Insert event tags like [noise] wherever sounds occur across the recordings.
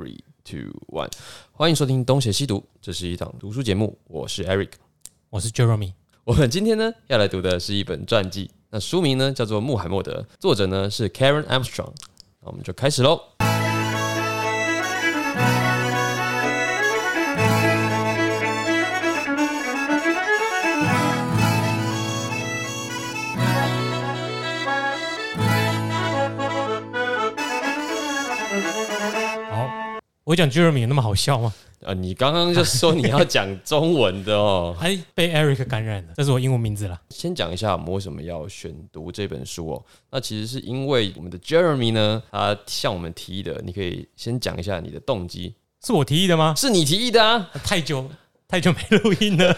Three, two, one，欢迎收听《东邪西读》，这是一档读书节目，我是 Eric，我是 Jeremy。我们今天呢要来读的是一本传记，那书名呢叫做《穆罕默德》，作者呢是 Karen Armstrong。那我们就开始喽。我讲 Jeremy 有那么好笑吗？啊，你刚刚就说你要讲中文的哦，[laughs] 还被 Eric 感染了，这是我英文名字啦。先讲一下我们为什么要选读这本书哦。那其实是因为我们的 Jeremy 呢，他向我们提议的。你可以先讲一下你的动机，是我提议的吗？是你提议的啊！太久太久没录音了，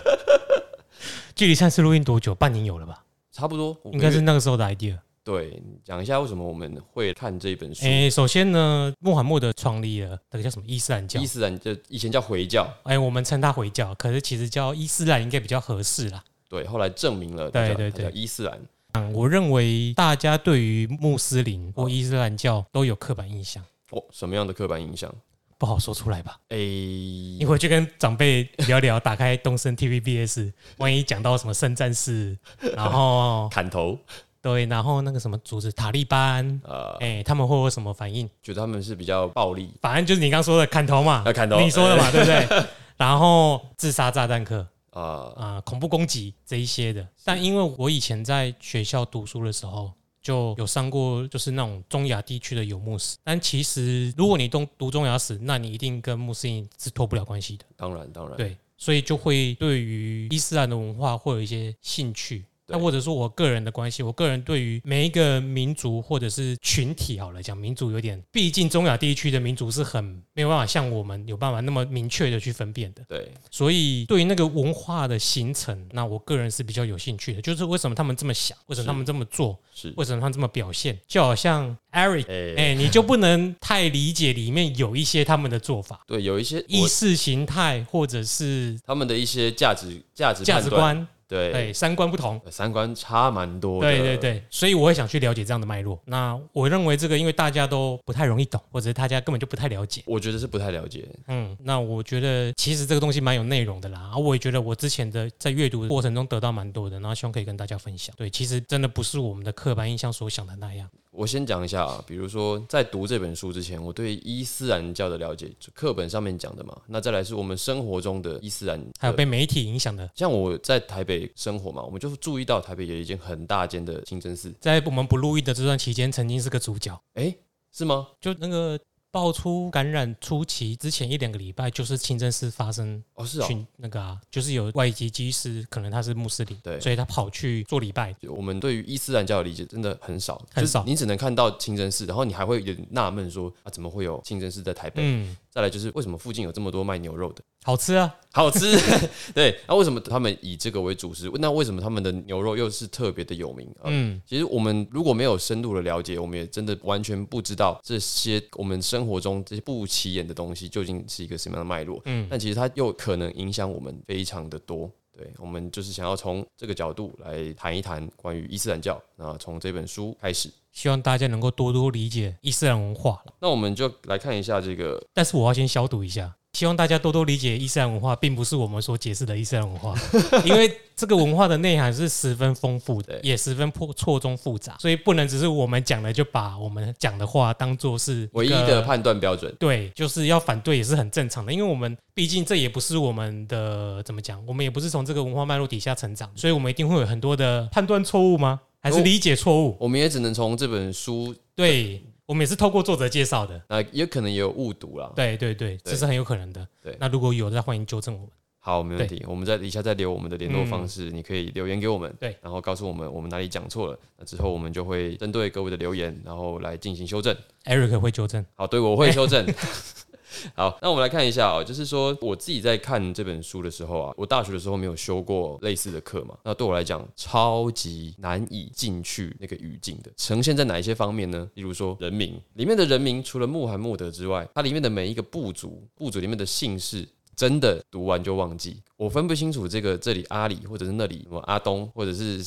[laughs] 距离上次录音多久？半年有了吧？差不多，应该是那个时候的 idea。对，讲一下为什么我们会看这本书。哎，首先呢，穆罕默德创立了那个叫什么伊斯兰教？伊斯兰就以前叫回教，哎，我们称它回教，可是其实叫伊斯兰应该比较合适啦。对，后来证明了，对对对，伊斯兰。嗯，我认为大家对于穆斯林或伊斯兰教都有刻板印象。哦，什么样的刻板印象？不好说出来吧？哎，你回去跟长辈聊聊，打开东森 TVBS，万一讲到什么圣战士，然后砍头。对，然后那个什么组织塔利班，呃，哎，他们会有什么反应？觉得他们是比较暴力，反正就是你刚说的砍头嘛，砍头，你说的嘛，[laughs] 对不对？然后自杀炸弹客，啊啊，恐怖攻击这一些的。但因为我以前在学校读书的时候，就有上过就是那种中亚地区的游牧史。但其实如果你读读中亚史，那你一定跟穆斯林是脱不了关系的。当然，当然，对，所以就会对于伊斯兰的文化会有一些兴趣。那或者说我个人的关系，我个人对于每一个民族或者是群体，好了讲民族有点，毕竟中亚地区的民族是很没有办法像我们有办法那么明确的去分辨的。对，所以对于那个文化的形成，那我个人是比较有兴趣的，就是为什么他们这么想，为什么他们这么做，是为什么他们这么表现，就好像 Eric，哎，你就不能太理解里面有一些他们的做法，对，有一些意识形态或者是他们的一些价值价值价值观。对，三观不同，三观差蛮多。对对对，所以我会想去了解这样的脉络。那我认为这个，因为大家都不太容易懂，或者大家根本就不太了解。我觉得是不太了解。嗯，那我觉得其实这个东西蛮有内容的啦。啊，我也觉得我之前的在阅读过程中得到蛮多的，然后希望可以跟大家分享。对，其实真的不是我们的刻板印象所想的那样。我先讲一下啊，比如说在读这本书之前，我对伊斯兰教的了解，就课本上面讲的嘛。那再来是我们生活中的伊斯兰，还有被媒体影响的。像我在台北生活嘛，我们就注意到台北有一间很大间的清真寺，在我们不录音的这段期间，曾经是个主角。哎，是吗？就那个。爆出感染初期之前一两个礼拜，就是清真寺发生哦，是哦，那个啊，就是有外籍机师，可能他是穆斯林，对，所以他跑去做礼拜。我们对于伊斯兰教的理解真的很少，很少，你只能看到清真寺，然后你还会有点纳闷说啊，怎么会有清真寺在台北？嗯。再来就是为什么附近有这么多卖牛肉的？好吃啊，好吃。[laughs] 对，那为什么他们以这个为主食？那为什么他们的牛肉又是特别的有名？嗯，其实我们如果没有深度的了解，我们也真的完全不知道这些我们生活中这些不起眼的东西究竟是一个什么样的脉络。嗯，但其实它又可能影响我们非常的多。对，我们就是想要从这个角度来谈一谈关于伊斯兰教。那从这本书开始。希望大家能够多多理解伊斯兰文化那我们就来看一下这个，但是我要先消毒一下。希望大家多多理解伊斯兰文化，并不是我们所解释的伊斯兰文化，[laughs] 因为这个文化的内涵是十分丰富的，也十分错错综复杂，所以不能只是我们讲的就把我们讲的话当做是唯一的判断标准。对，就是要反对也是很正常的，因为我们毕竟这也不是我们的怎么讲，我们也不是从这个文化脉络底下成长，所以我们一定会有很多的判断错误吗？还是理解错误，我们也只能从这本书，对我们也是透过作者介绍的，那也可能也有误读了，对对对，这是很有可能的。对，那如果有，再欢迎纠正我们。好，没问题，我们在底下再留我们的联络方式，你可以留言给我们，对，然后告诉我们我们哪里讲错了，那之后我们就会针对各位的留言，然后来进行修正。Eric 会纠正，好，对我会修正。[laughs] [laughs] [laughs] 好，那我们来看一下啊，就是说我自己在看这本书的时候啊，我大学的时候没有修过类似的课嘛，那对我来讲超级难以进去那个语境的，呈现在哪一些方面呢？例如说人名里面的人名，除了穆罕默德之外，它里面的每一个部族，部族里面的姓氏。真的读完就忘记。我分不清楚这个这里阿里或者是那里什么阿东或者是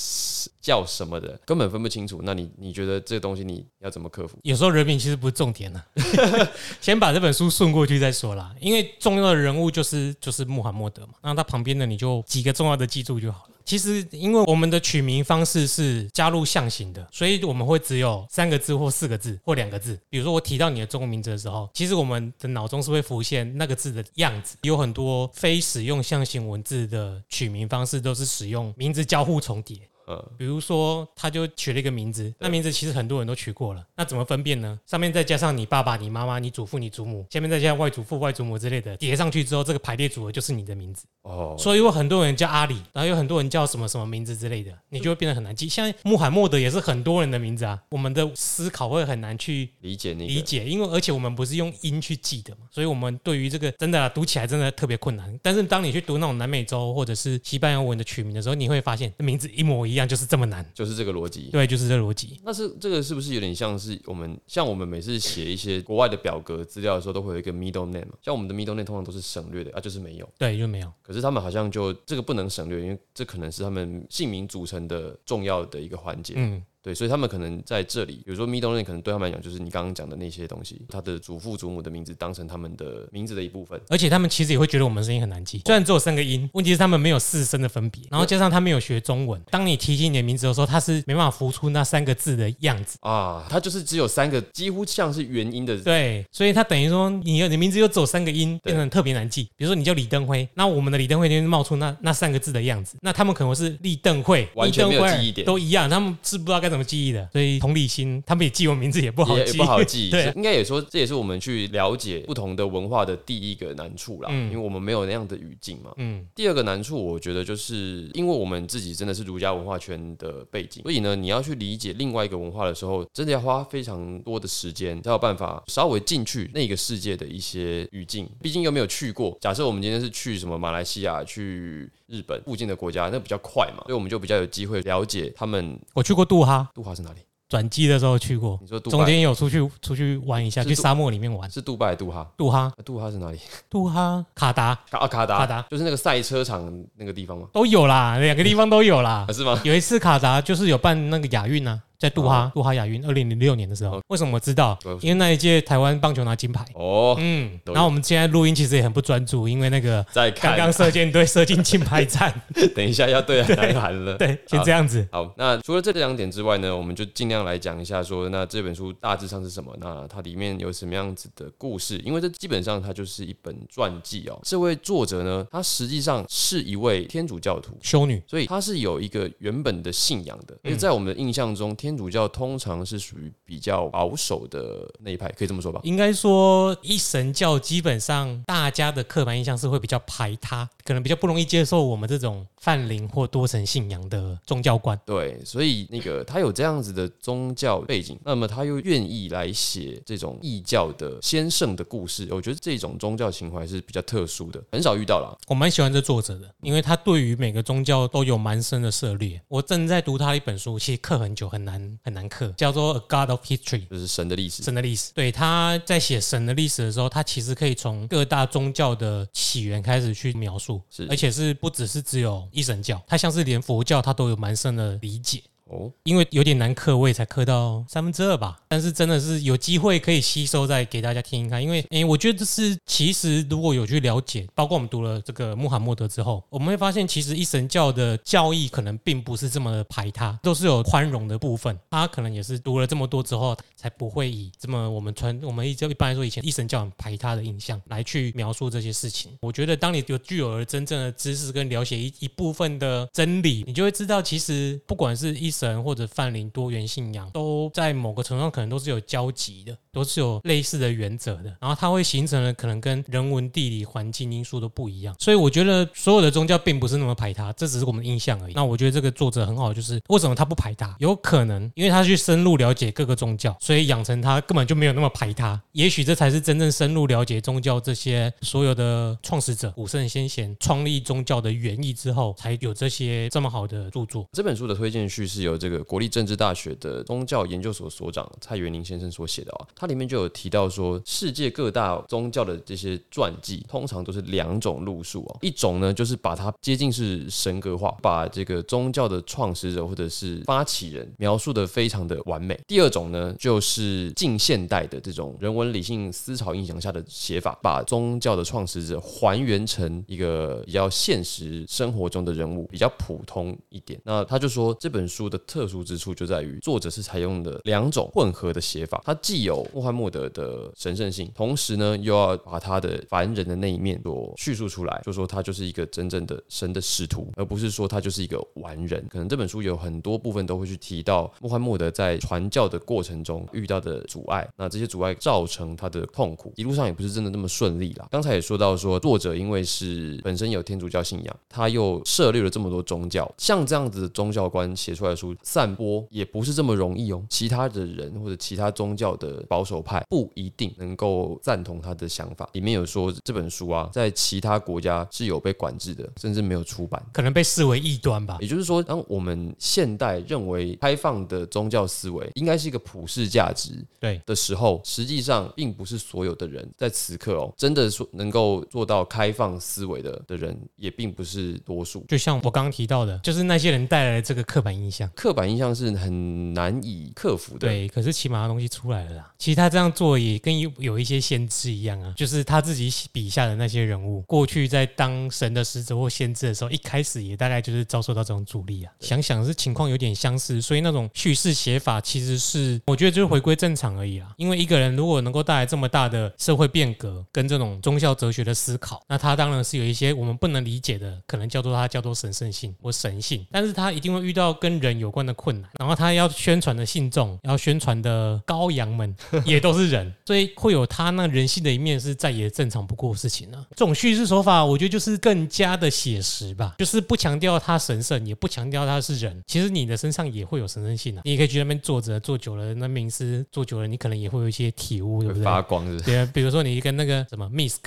叫什么的，根本分不清楚。那你你觉得这个东西你要怎么克服？有时候人名其实不是重点呢，[laughs] 先把这本书顺过去再说啦。因为重要的人物就是就是穆罕默德嘛，那他旁边的你就几个重要的记住就好了。其实，因为我们的取名方式是加入象形的，所以我们会只有三个字或四个字或两个字。比如说，我提到你的中文名字的时候，其实我们的脑中是会浮现那个字的样子。有很多非使用象形文字的取名方式，都是使用名字交互重叠。呃，比如说，他就取了一个名字，那名字其实很多人都取过了，那怎么分辨呢？上面再加上你爸爸、你妈妈、你祖父、你祖母，下面再加上外祖父、外祖母之类的，叠上去之后，这个排列组合就是你的名字。哦，所以有很多人叫阿里，然后有很多人叫什么什么名字之类的，[laughs] 你就会变得很难记。像穆罕默德也是很多人的名字啊，我们的思考会很难去理解理解，因为而且我们不是用音去记的嘛，所以我们对于这个真的读起来真的特别困难。但是当你去读那种南美洲或者是西班牙文的取名的时候，你会发现名字一模一样，就是这么难。就是这个逻辑，对，就是这个逻辑。那是这个是不是有点像是我们像我们每次写一些国外的表格资料的时候，都会有一个 middle name 像我们的 middle name 通常都是省略的啊，就是没有，对，就没有。可是他们好像就这个不能省略，因为这可能是他们姓名组成的重要的一个环节。嗯。对，所以他们可能在这里，比如说 middle name，可能对他们来讲就是你刚刚讲的那些东西，他的祖父祖母的名字当成他们的名字的一部分。而且他们其实也会觉得我们声音很难记，虽然只有三个音，问题是他们没有四声的分别，然后加上他没有学中文，当你提起你的名字的时候，他是没办法浮出那三个字的样子啊，他就是只有三个，几乎像是元音的。对，所以他等于说你你名字又走三个音，变成特别难记。比如说你叫李登辉，那我们的李登辉就冒出那那三个字的样子，那他们可能是立邓会，完全没有记忆点，都一样，他们是不知道该怎么记忆的，所以。同理心，他们也记我名字也不好记，不好记。[laughs] 对，应该也说，这也是我们去了解不同的文化的第一个难处啦。嗯，因为我们没有那样的语境嘛。嗯。第二个难处，我觉得就是因为我们自己真的是儒家文化圈的背景，所以呢，你要去理解另外一个文化的时候，真的要花非常多的时间，才有办法稍微进去那个世界的一些语境。毕竟又没有去过。假设我们今天是去什么马来西亚、去日本附近的国家，那比较快嘛，所以我们就比较有机会了解他们。我去过杜哈，杜哈是哪里？转机的时候去过，你说杜中间有出去出去玩一下，去沙漠里面玩，是杜拜杜哈？杜哈，杜哈是哪里？杜哈卡达啊，卡达卡达就是那个赛车场那个地方吗？都有啦，两个地方都有啦，[laughs] 是吗？有一次卡达就是有办那个亚运啊。在杜哈，杜哈亚运二零零六年的时候，为什么我知道？因为那一届台湾棒球拿金牌。哦，嗯，然后我们现在录音其实也很不专注，因为那个在刚刚射箭队射进金牌战，[laughs] 等一下要对南韩了。[laughs] 对，先这样子。好，那除了这两点之外呢，我们就尽量来讲一下，说那这本书大致上是什么？那它里面有什么样子的故事？因为这基本上它就是一本传记哦。这位作者呢，他实际上是一位天主教徒修女，所以他是有一个原本的信仰的。因为在我们的印象中，天主教通常常是属于比较保守的那一派，可以这么说吧？应该说一神教基本上大家的刻板印象是会比较排他，可能比较不容易接受我们这种泛灵或多神信仰的宗教观。对，所以那个他有这样子的宗教背景，那么他又愿意来写这种异教的先圣的故事，我觉得这种宗教情怀是比较特殊的，很少遇到了。我蛮喜欢这作者的，因为他对于每个宗教都有蛮深的涉猎。我正在读他一本书，其实刻很久，很难很难刻。叫做《A God of History》，就是神的历史。神的历史，对他在写神的历史的时候，他其实可以从各大宗教的起源开始去描述，是而且是不只是只有一神教，他像是连佛教他都有蛮深的理解。哦，因为有点难刻，我也才刻到三分之二吧。但是真的是有机会可以吸收，再给大家听一看。因为，诶，我觉得这是其实如果有去了解，包括我们读了这个穆罕默德之后，我们会发现，其实一神教的教义可能并不是这么的排他，都是有宽容的部分。他可能也是读了这么多之后，才不会以这么我们传我们一就一般来说以前一神教很排他的印象来去描述这些事情。我觉得，当你有具有了真正的知识跟了解一一部分的真理，你就会知道，其实不管是一。神或者泛灵多元信仰，都在某个程度上可能都是有交集的，都是有类似的原则的。然后它会形成了可能跟人文、地理、环境因素都不一样。所以我觉得所有的宗教并不是那么排他，这只是我们的印象而已。那我觉得这个作者很好，就是为什么他不排他？有可能因为他去深入了解各个宗教，所以养成他根本就没有那么排他。也许这才是真正深入了解宗教这些所有的创始者、古圣先贤创立宗教的原意之后，才有这些这么好的著作。这本书的推荐序是。由这个国立政治大学的宗教研究所所长蔡元林先生所写的啊，它里面就有提到说，世界各大宗教的这些传记，通常都是两种路数哦，一种呢就是把它接近是神格化，把这个宗教的创始者或者是发起人描述的非常的完美；第二种呢，就是近现代的这种人文理性思潮影响下的写法，把宗教的创始者还原成一个比较现实生活中的人物，比较普通一点。那他就说这本书的特殊之处就在于作者是采用的两种混合的写法，它既有穆罕默德的神圣性，同时呢又要把他的凡人的那一面所叙述出来，就说他就是一个真正的神的使徒，而不是说他就是一个完人。可能这本书有很多部分都会去提到穆罕默德在传教的过程中遇到的阻碍，那这些阻碍造成他的痛苦，一路上也不是真的那么顺利啦。刚才也说到说，作者因为是本身有天主教信仰，他又涉猎了这么多宗教，像这样子的宗教观写出来的书散播也不是这么容易哦。其他的人或者其他宗教的保守派不一定能够赞同他的想法。里面有说这本书啊，在其他国家是有被管制的，甚至没有出版，可能被视为异端吧。也就是说，当我们现代认为开放的宗教思维应该是一个普世价值对的时候，实际上并不是所有的人在此刻哦，真的说能够做到开放思维的的人，也并不是多数。就像我刚刚提到的，就是那些人带来的这个刻板印象，刻板印象是很难以克服的。对，可是起码东西出来了啦。其实他这样做也跟有有一些先知一样啊，就是他自己笔下的那些人物，过去在当神的使者或先知的时候，一开始也大概就是遭受到这种阻力啊。想想是情况有点相似，所以那种叙事写法其实是我觉得就是回归正常而已啦。因为一个人如果能够带来这么大的社会变革跟这种宗教哲学的思考，那他当然是有一些我们不能理解的，可能叫做他叫做神圣性或神性，但是他一定会遇到跟人有关的困难，然后他要宣传的信众，要宣传的羔羊们 [laughs] 也都是人，所以会有他那人性的一面是再也正常不过的事情了。这种叙事手法，我觉得就是更加的写实吧，就是不强调他神圣，也不强调他是人。其实你的身上也会有神圣性啊，你也可以去那边坐着，坐久了，那冥思坐久了，你可能也会有一些体悟，对不对？发光是？对啊，比如说你跟那个什么 Misk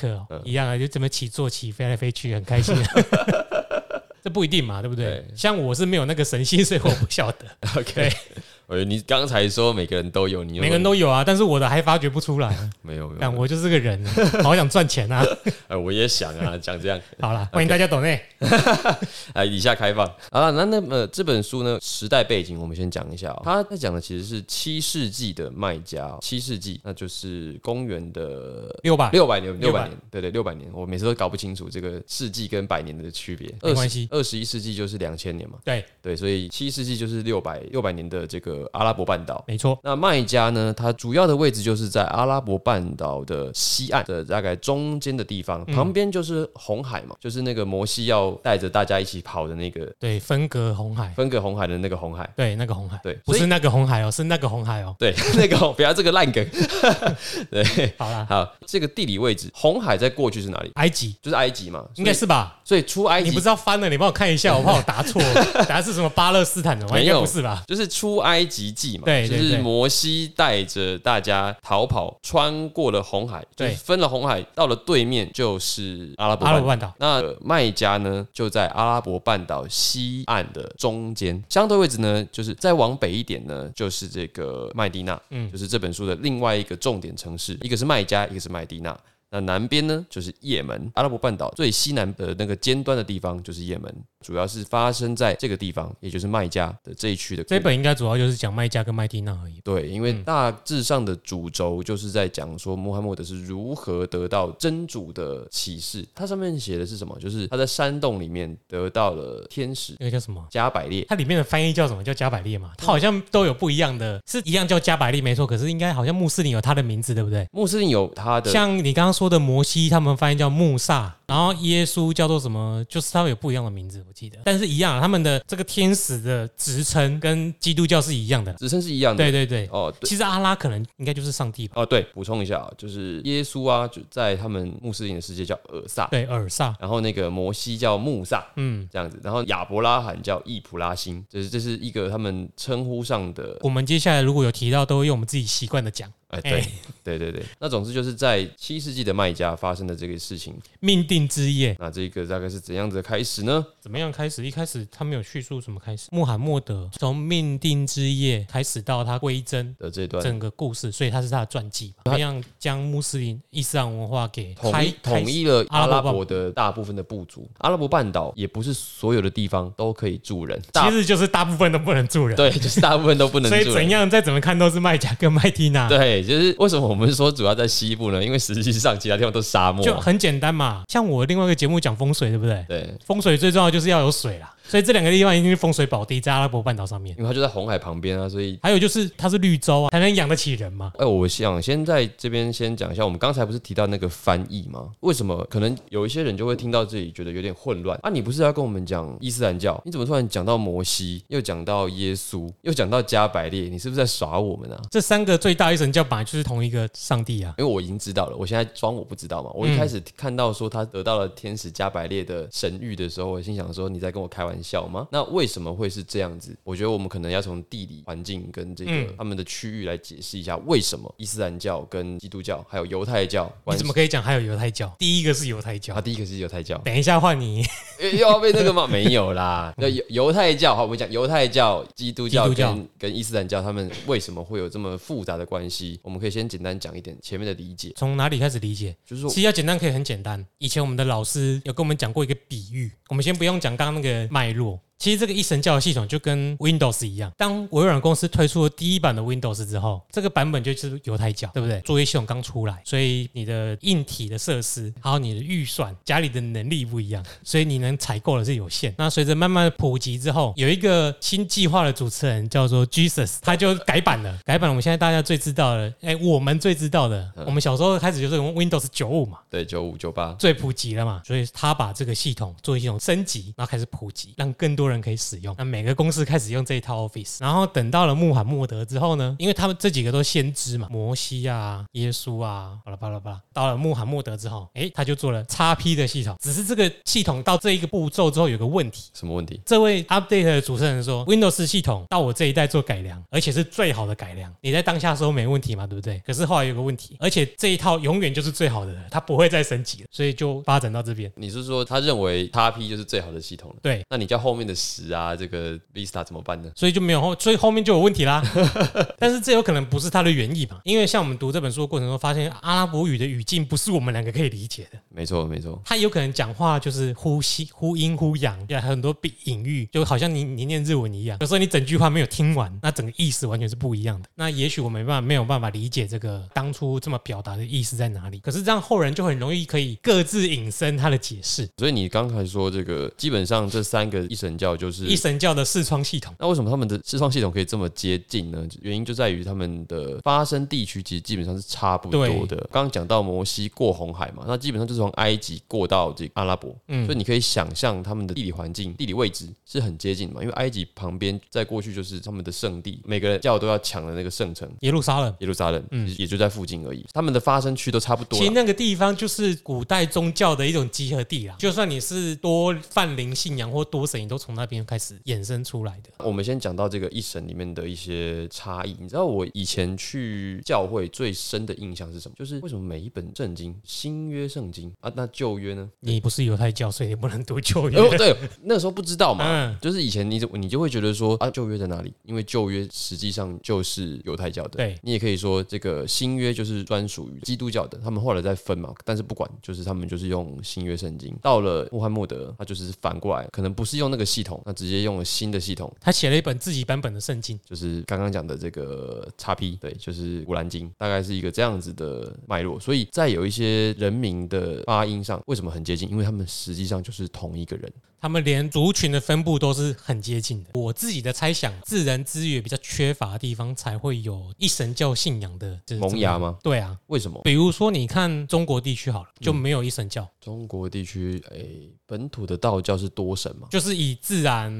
一样啊，就怎么起坐起，飞来飞去，很开心。[laughs] 这不一定嘛，对不对？像我是没有那个神性，所以我不晓得。[laughs] OK。呃，你刚才说每个人都有，你每个人都有啊，但是我的还发掘不出来。[laughs] 没有，没但我就是个人，[laughs] 好想赚钱啊！[laughs] 哎，我也想啊，讲这样。好了，欢迎大家懂内。哎，以下开放啊。那那么这本书呢，时代背景我们先讲一下啊。他在讲的其实是七世纪的卖家，七世纪那就是公元的六百六百年，六百年，对对，六百年。我每次都搞不清楚这个世纪跟百年的区别。没关系，二十一世纪就是两千年嘛。对对，所以七世纪就是六百六百年的这个。阿拉伯半岛，没错。那麦加呢？它主要的位置就是在阿拉伯半岛的西岸的大概中间的地方，旁边就是红海嘛，就是那个摩西要带着大家一起跑的那个，对，分隔红海，分隔红海的那个红海，对，那个红海，对，不是那个红海哦，是那个红海哦，对，[laughs] 那个不要这个烂梗，[laughs] 对，好了，好，这个地理位置，红海在过去是哪里？埃及，就是埃及嘛，应该是吧？所以出埃及，你不知道翻了，你帮我看一下，[laughs] 我怕我答错，答是什么巴勒斯坦的？没有，不是吧？就是出埃及记嘛，对。就是摩西带着大家逃跑，穿过了红海，对，分了红海，到了对面就是阿拉伯半岛。那麦加呢，就在阿拉伯半岛西岸的中间，相对位置呢，就是再往北一点呢，就是这个麦地那，嗯，就是这本书的另外一个重点城市，一个是麦加，一个是麦地那。那南边呢，就是也门，阿拉伯半岛最西南的那个尖端的地方就是也门。主要是发生在这个地方，也就是麦加的这一区的。这本应该主要就是讲麦加跟麦地那而已。对，因为大致上的主轴就是在讲说穆罕默德是如何得到真主的启示。它上面写的是什么？就是他在山洞里面得到了天使，那个叫什么？加百列。它里面的翻译叫什么？叫加百列嘛？它好像都有不一样的，是一样叫加百列没错。可是应该好像穆斯林有他的名字，对不对？穆斯林有他的，像你刚刚说的摩西，他们翻译叫穆萨。然后耶稣叫做什么？就是他们有不一样的名字，我记得，但是一样，他们的这个天使的职称跟基督教是一样的，职称是一样的。对对对，哦，其实阿拉可能应该就是上帝吧？哦，对，补充一下啊，就是耶稣啊，就在他们穆斯林的世界叫尔萨，对，尔萨。然后那个摩西叫穆萨，嗯，这样子。然后亚伯拉罕叫易普拉辛，就是这是一个他们称呼上的。我们接下来如果有提到，都会用我们自己习惯的讲。哎，对，对对对，那总之就是在七世纪的麦加发生的这个事情，命定。定之夜。那这个大概是怎样子的开始呢？怎么样开始？一开始他没有叙述什么开始。穆罕默德从命定之夜开始到他归真的这段整个故事，所以他是他的传记。怎么样将穆斯林伊斯兰文化给统一统一了阿拉伯的大部分的部族？阿拉伯半岛也不是所有的地方都可以住人，其实就是大部分都不能住人。对，就是大部分都不能 [laughs] 住。所以怎样再怎么看都是麦加跟麦蒂娜。对，就是为什么我们说主要在西部呢？因为实际上其他地方都是沙漠，就很简单嘛。像我另外一个节目讲风水，对不对？对，风水最重要就是要有水啦。所以这两个地方一定是风水宝地，在阿拉伯半岛上面，因为它就在红海旁边啊。所以还有就是它是绿洲啊，才能养得起人嘛。哎，我想先在这边先讲一下，我们刚才不是提到那个翻译吗？为什么可能有一些人就会听到这里觉得有点混乱啊？你不是要跟我们讲伊斯兰教？你怎么突然讲到摩西，又讲到耶稣，又讲到加百列？你是不是在耍我们啊？这三个最大一神教本来就是同一个上帝啊。因为我已经知道了，我现在装我不知道嘛。我一开始看到说他得到了天使加百列的神谕的时候，我心想说你在跟我开玩笑吗？那为什么会是这样子？我觉得我们可能要从地理环境跟这个他们的区域来解释一下，为什么伊斯兰教跟基督教还有犹太教，你怎么可以讲还有犹太教？第一个是犹太教，啊第一个是犹太教。等一下换你又要被那个吗？没有啦。[laughs] 那犹犹太教，好，我们讲犹太教、基督教跟跟伊斯兰教，他们为什么会有这么复杂的关系？我们可以先简单讲一点前面的理解。从哪里开始理解？就是说，其实要简单可以很简单。以前我们的老师有跟我们讲过一个比喻，我们先不用讲刚刚那个脉络。其实这个一神教的系统就跟 Windows 一样，当微软公司推出了第一版的 Windows 之后，这个版本就是犹太教，对不对？作业系统刚出来，所以你的硬体的设施还有你的预算、家里的能力不一样，所以你能采购的是有限。那随着慢慢的普及之后，有一个新计划的主持人叫做 Jesus，他就改版了，改版了。我们现在大家最知道的，哎，我们最知道的，我们小时候开始就是用 Windows 九五嘛，对，九五九八最普及了嘛，所以他把这个系统作业系统升级，然后开始普及，让更多人可以使用。那每个公司开始用这一套 Office，然后等到了穆罕默德之后呢，因为他们这几个都先知嘛，摩西啊、耶稣啊，巴拉巴拉巴拉。到了穆罕默德之后，哎，他就做了 x P 的系统。只是这个系统到这一个步骤之后有个问题，什么问题？这位 Update 的主持人说，Windows 系统到我这一代做改良，而且是最好的改良。你在当下说没问题嘛，对不对？可是后来有个问题，而且这一套永远就是最好的了，它不会再升级了，所以就发展到这边。你是说他认为 x P 就是最好的系统了？对，那你叫后面的十啊，这个 Vista 怎么办呢？所以就没有后，所以后面就有问题啦。[laughs] 但是这有可能不是它的原意嘛？因为像我们读这本书的过程中，发现阿拉伯语的语境不是我们两个可以理解的。没错，没错，他有可能讲话就是呼吸、呼阴、呼阳，有很多比隐喻，就好像你你念日文一样。有时候你整句话没有听完，那整个意思完全是不一样的。那也许我没办法，没有办法理解这个当初这么表达的意思在哪里。可是这样后人就很容易可以各自引申他的解释。所以你刚才说这个，基本上这三个一神教就是一神教的视窗系统。那为什么他们的视窗系统可以这么接近呢？原因就在于他们的发生地区其实基本上是差不多的。刚刚讲到摩西过红海嘛，那基本上就是从埃及过到这阿拉伯，嗯，所以你可以想象他们的地理环境、地理位置是很接近的嘛。因为埃及旁边在过去就是他们的圣地，每个教都要抢的那个圣城耶路撒冷，耶路撒冷，嗯，也就在附近而已。他们的发生区都差不多。其实那个地方就是古代宗教的一种集合地啊。就算你是多泛灵信仰或多神，你都从那边开始衍生出来的。我们先讲到这个一神里面的一些差异。你知道我以前去教会最深的印象是什么？就是为什么每一本圣经，新约圣经啊，那旧约呢？你不是犹太教，所以你不能读旧约。哦对，那时候不知道嘛。[laughs] 就是以前你你就会觉得说啊，旧约在哪里？因为旧约实际上就是犹太教的。对你也可以说这个新约就是专属于基督教的。他们后来再分嘛，但是不管，就是他们就是用新约圣经。到了穆罕默德，他就是反过来，可能不是用那个系统，那直接用了新的系统。他写了一本自己版本的圣经，就是刚刚讲的这个叉 P，对，就是古兰经，大概是一个这样子的脉络。所以在有一些人名的发音上，为什么很接近？因为他们实际上就是同一个人。他们连族群的分布都是很接近的。我自己的猜想，自然资源比较缺乏的地方，才会有一神教信仰的萌芽吗？对啊，为什么？比如说，你看中国地区好了，就没有一神教。中国地区，哎，本土的道教是多神嘛？就是以自然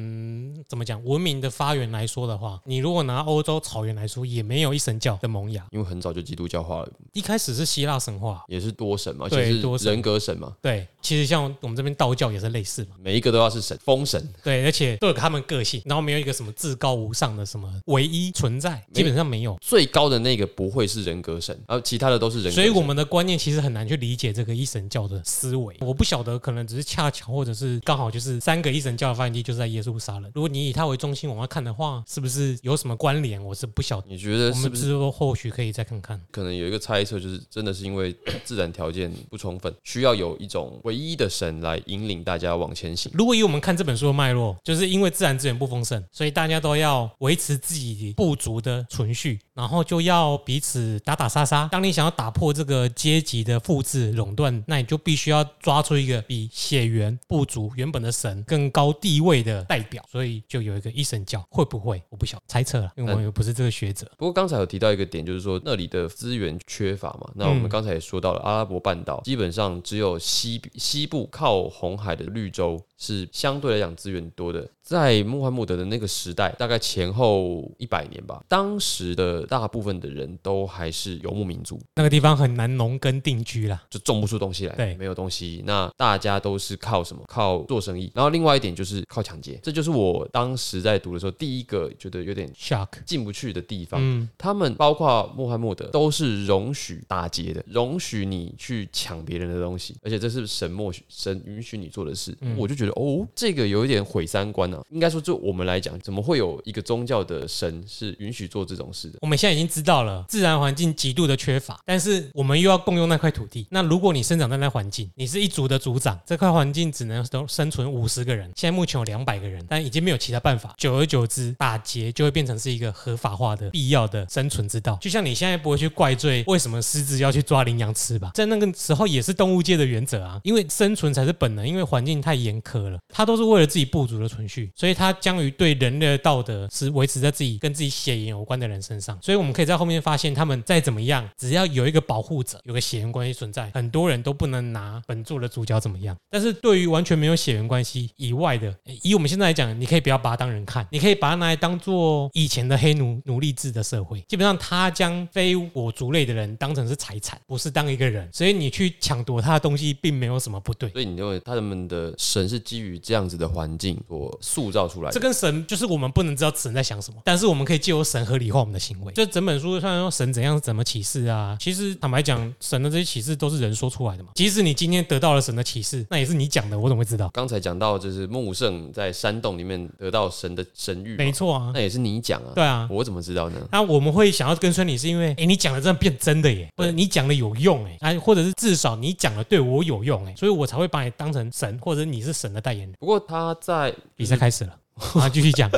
怎么讲文明的发源来说的话，你如果拿欧洲草原来说，也没有一神教的萌芽，因为很早就基督教化了。一开始是希腊神话，也是多神嘛，就是人格神嘛。对。其实像我们这边道教也是类似嘛，每一个都要是神，封神。对，而且都有他们个性，然后没有一个什么至高无上的什么唯一存在，基本上没有。最高的那个不会是人格神，然后其他的都是人格。所以我们的观念其实很难去理解这个一神教的思维。我不晓得，可能只是恰巧，或者是刚好就是三个一神教的发源地就是在耶稣杀人。如果你以他为中心往外看的话，是不是有什么关联？我是不晓得。你觉得是不是或许可以再看看？可能有一个猜测，就是真的是因为自然条件不充分，需要有一种唯一的神来引领大家往前行。如果以我们看这本书的脉络，就是因为自然资源不丰盛，所以大家都要维持自己不足的存续，然后就要彼此打打杀杀。当你想要打破这个阶级的复制垄断，那你就必须要抓出一个比血缘部族原本的神更高地位的代表。所以就有一个一神教，会不会？我不晓猜测了，因为我又不是这个学者。不过刚才有提到一个点，就是说那里的资源缺乏嘛。那我们刚才也说到了，阿拉伯半岛基本上只有西西部靠红海的绿洲。是相对来讲资源多的，在穆罕默德的那个时代，大概前后一百年吧，当时的大部分的人都还是游牧民族，那个地方很难农耕定居啦，就种不出东西来，对，没有东西，那大家都是靠什么？靠做生意。然后另外一点就是靠抢劫，这就是我当时在读的时候第一个觉得有点 shock 进不去的地方。嗯，他们包括穆罕默德都是容许打劫的，容许你去抢别人的东西，而且这是神默许神允许你做的事，我就觉得。哦，这个有一点毁三观啊。应该说，就我们来讲，怎么会有一个宗教的神是允许做这种事的？我们现在已经知道了，自然环境极度的缺乏，但是我们又要共用那块土地。那如果你生长在那环境，你是一族的族长，这块环境只能都生存五十个人，现在目前有两百个人，但已经没有其他办法。久而久之，打劫就会变成是一个合法化的必要的生存之道。就像你现在不会去怪罪为什么狮子要去抓羚羊吃吧，在那个时候也是动物界的原则啊，因为生存才是本能，因为环境太严苛。他都是为了自己部族的存续，所以他将于对人类的道德是维持在自己跟自己血缘有关的人身上。所以我们可以在后面发现，他们再怎么样，只要有一个保护者，有个血缘关系存在，很多人都不能拿本作的主角怎么样。但是对于完全没有血缘关系以外的，以我们现在来讲，你可以不要把他当人看，你可以把他拿来当做以前的黑奴奴隶制的社会。基本上，他将非我族类的人当成是财产，不是当一个人。所以你去抢夺他的东西，并没有什么不对。所以你认为他们的神是基于？这样子的环境所塑造出来的，这跟神就是我们不能知道神在想什么，但是我们可以借由神合理化我们的行为。就整本书虽然说神怎样怎么启示啊，其实坦白讲，神的这些启示都是人说出来的嘛。即使你今天得到了神的启示，那也是你讲的，我怎么会知道？刚才讲到就是木圣在山洞里面得到神的神谕，没错啊，那也是你讲啊。对啊，我怎么知道呢？那我们会想要跟随你，是因为哎，你讲的真的变真的耶，或者你讲的有用哎，哎，或者是至少你讲的对我有用哎，所以我才会把你当成神，或者你是神的代言人。不过他在比赛开始了，啊，继续讲。[laughs]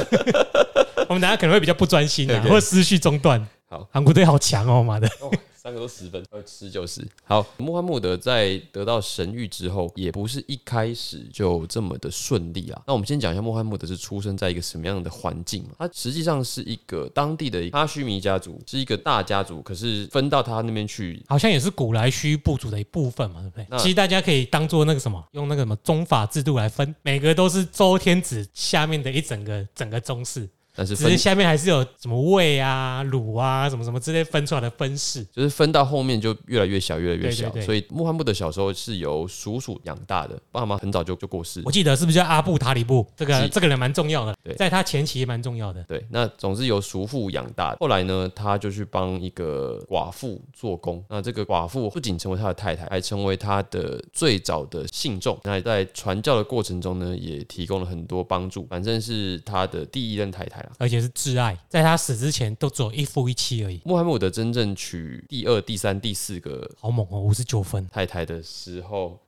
我们等下可能会比较不专心啊，或者思绪中断。好，韩国队好强哦，妈的。三个都十分，[laughs] 呃，十九十。好，穆罕默德在得到神谕之后，也不是一开始就这么的顺利啊。那我们先讲一下穆罕默德是出生在一个什么样的环境他实际上是一个当地的哈须弥家族，是一个大家族，可是分到他那边去，好像也是古来须部族的一部分嘛，对不对？其实大家可以当做那个什么，用那个什么宗法制度来分，每个都是周天子下面的一整个整个宗室。但是，只是下面还是有什么胃啊、卤啊、什么什么之类分出来的分式，就是分到后面就越来越小，越来越小。所以穆罕默德小时候是由叔叔养大的，爸妈很早就就过世。我记得是不是叫阿布塔里布？这个这个人蛮重要的对，在他前期蛮重要的。对，那总之由叔父养大。后来呢，他就去帮一个寡妇做工。那这个寡妇不仅成为他的太太，还成为他的最早的信众。那在传教的过程中呢，也提供了很多帮助。反正是他的第一任太太了，而且是挚爱。在他死之前，都只有一夫一妻而已。穆罕默德真正娶第二、第三、第四个，好猛哦，五十九分太太的时候，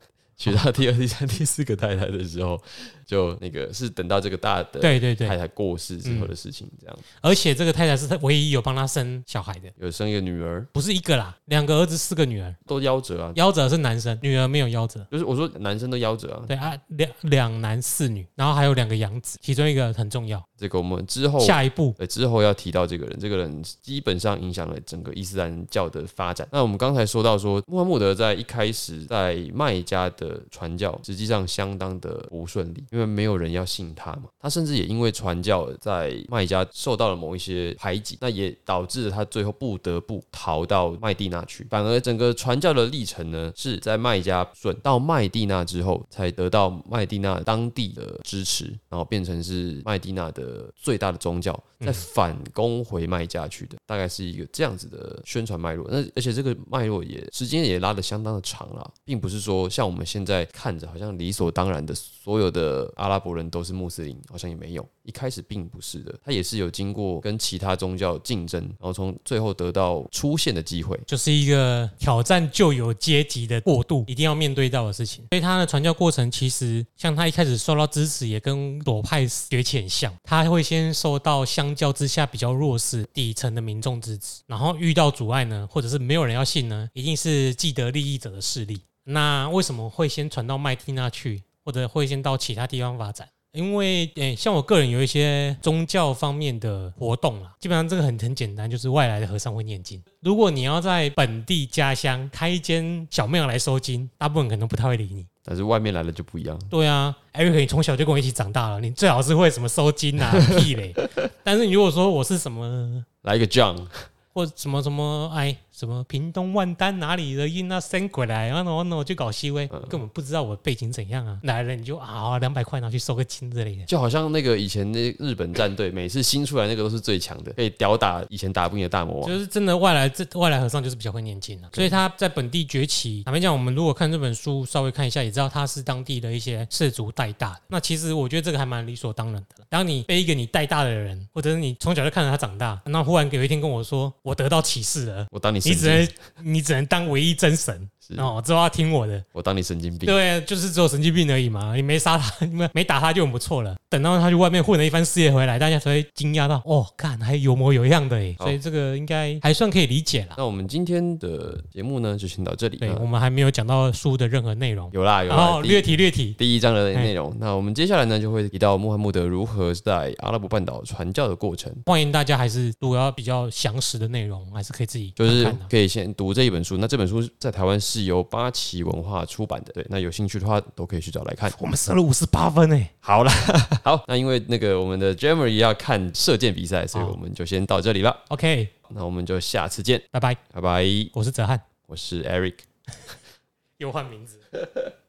娶到第二、第三、第四个太太的时候。就那个是等到这个大的对对对太太过世之后的事情，这样。而且这个太太是他唯一有帮他生小孩的，有生一个女儿，不是一个啦，两个儿子，四个女儿，都夭折啊。夭折是男生，女儿没有夭折。就是我说男生都夭折啊。对啊，两两男四女，然后还有两个养子，其中一个很重要。这个我们之后下一步，对之后要提到这个人，这个人基本上影响了整个伊斯兰教的发展。那我们刚才说到说，穆罕默德在一开始在麦加的的传教实际上相当的不顺利，因为没有人要信他嘛。他甚至也因为传教在麦加受到了某一些排挤，那也导致了他最后不得不逃到麦地那去。反而整个传教的历程呢，是在麦加顺到麦地那之后，才得到麦地那当地的支持，然后变成是麦地那的最大的宗教，再反攻回麦加去的，大概是一个这样子的宣传脉络。那而且这个脉络也时间也拉得相当的长了，并不是说像我们现在看着好像理所当然的，所有的阿拉伯人都是穆斯林，好像也没有。一开始并不是的，他也是有经过跟其他宗教竞争，然后从最后得到出现的机会，就是一个挑战旧有阶级的过渡，一定要面对到的事情。所以他的传教过程，其实像他一开始受到支持，也跟左派崛起很像。他会先受到相较之下比较弱势底层的民众支持，然后遇到阻碍呢，或者是没有人要信呢，一定是既得利益者的势力。那为什么会先传到麦地那去，或者会先到其他地方发展？因为诶，像我个人有一些宗教方面的活动啦，基本上这个很很简单，就是外来的和尚会念经。如果你要在本地家乡开一间小庙来收金，大部分可能不太会理你。但是外面来了就不一样。对啊，Eric，你从小就跟我一起长大了，你最好是会什么收金啊屁嘞。[laughs] 但是你如果说我是什么，来一个 John，或什么什么哎。什么屏东万丹哪里的音啊升过来，然后呢我就搞 C V，根本不知道我背景怎样啊，来了你就啊两百块拿去收个金之类的，就好像那个以前那日本战队每次新出来那个都是最强的，可以吊打以前打不赢的大魔王，就是真的外来这外来和尚就是比较会念经啊，所以他在本地崛起。坦白讲，我们如果看这本书稍微看一下，也知道他是当地的一些氏族带大的。那其实我觉得这个还蛮理所当然的。当你被一个你带大的人，或者是你从小就看着他长大，那忽然有一天跟我说我得到启示了，我当你。你只能，你只能当唯一真神。哦，之后要听我的，我当你神经病。对，就是只有神经病而已嘛。你没杀他，[laughs] 没没打他就很不错了。等到他去外面混了一番事业回来，大家才会惊讶到，哦，看还有模有样的哎。所以这个应该还算可以理解了。那我们今天的节目呢，就先到这里。对，我们还没有讲到书的任何内容。有啦，有。啦，略提略提第一章的内容。那我们接下来呢，就会提到穆罕默德如何在阿拉伯半岛传教的过程。欢迎大家还是如果要比较详实的内容，还是可以自己就是可以先读这一本书。那这本书在台湾是由八旗。文化出版的，对，那有兴趣的话都可以去找来看。我们射了五十八分诶，好了，[laughs] 好，那因为那个我们的 Jamery 要看射箭比赛，所以我们就先到这里了。OK，那我们就下次见，拜拜，拜拜。我是泽汉，我是 Eric，[laughs] 又换名字。[laughs]